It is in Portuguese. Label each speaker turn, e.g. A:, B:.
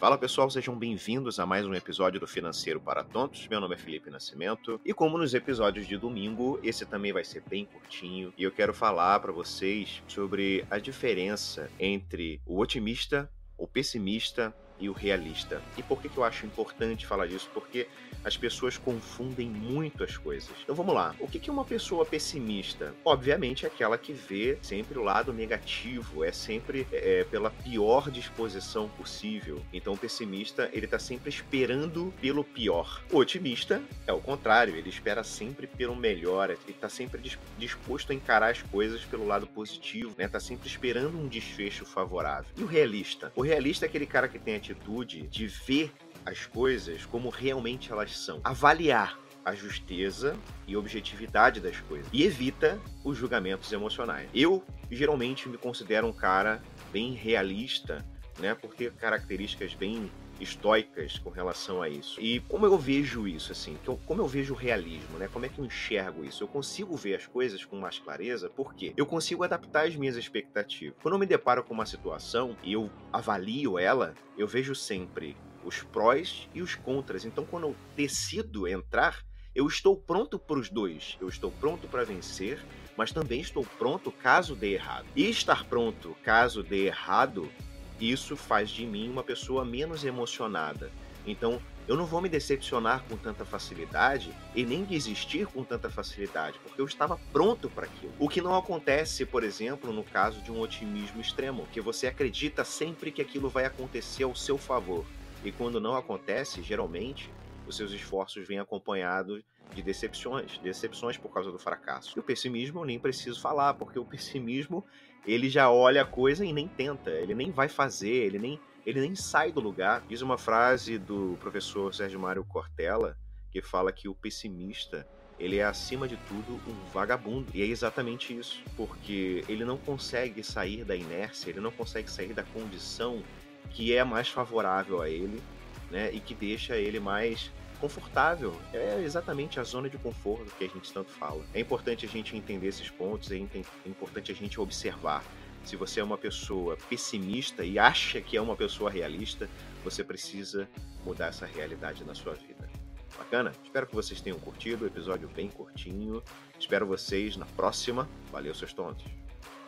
A: Fala pessoal, sejam bem-vindos a mais um episódio do Financeiro para Tontos. Meu nome é Felipe Nascimento e como nos episódios de domingo, esse também vai ser bem curtinho e eu quero falar para vocês sobre a diferença entre o otimista, o pessimista e o realista. E por que, que eu acho importante falar disso? Porque as pessoas confundem muito as coisas. Então vamos lá. O que, que é uma pessoa pessimista? Obviamente é aquela que vê sempre o lado negativo, é sempre é, pela pior disposição possível. Então o pessimista, ele tá sempre esperando pelo pior. O otimista é o contrário, ele espera sempre pelo melhor, ele tá sempre disposto a encarar as coisas pelo lado positivo, né? Tá sempre esperando um desfecho favorável. E o realista? O realista é aquele cara que tem a atitude de ver as coisas como realmente elas são. Avaliar a justeza e objetividade das coisas e evita os julgamentos emocionais. Eu geralmente me considero um cara bem realista, né, por ter características bem estoicas com relação a isso. E como eu vejo isso, assim, como eu vejo o realismo, né? Como é que eu enxergo isso? Eu consigo ver as coisas com mais clareza porque eu consigo adaptar as minhas expectativas. Quando eu me deparo com uma situação e eu avalio ela, eu vejo sempre os prós e os contras. Então, quando eu decido entrar, eu estou pronto para os dois. Eu estou pronto para vencer, mas também estou pronto caso dê errado. E estar pronto caso dê errado isso faz de mim uma pessoa menos emocionada. Então, eu não vou me decepcionar com tanta facilidade e nem desistir com tanta facilidade, porque eu estava pronto para aquilo. O que não acontece, por exemplo, no caso de um otimismo extremo, que você acredita sempre que aquilo vai acontecer ao seu favor. E quando não acontece, geralmente, os seus esforços vêm acompanhados de decepções, decepções por causa do fracasso. E o pessimismo eu nem preciso falar, porque o pessimismo ele já olha a coisa e nem tenta, ele nem vai fazer, ele nem, ele nem sai do lugar. Diz uma frase do professor Sérgio Mário Cortella que fala que o pessimista ele é acima de tudo um vagabundo. E é exatamente isso, porque ele não consegue sair da inércia, ele não consegue sair da condição que é mais favorável a ele, né, e que deixa ele mais confortável. É exatamente a zona de conforto que a gente tanto fala. É importante a gente entender esses pontos, é, é importante a gente observar. Se você é uma pessoa pessimista e acha que é uma pessoa realista, você precisa mudar essa realidade na sua vida. Bacana? Espero que vocês tenham curtido o episódio bem curtinho. Espero vocês na próxima. Valeu, seus tontos.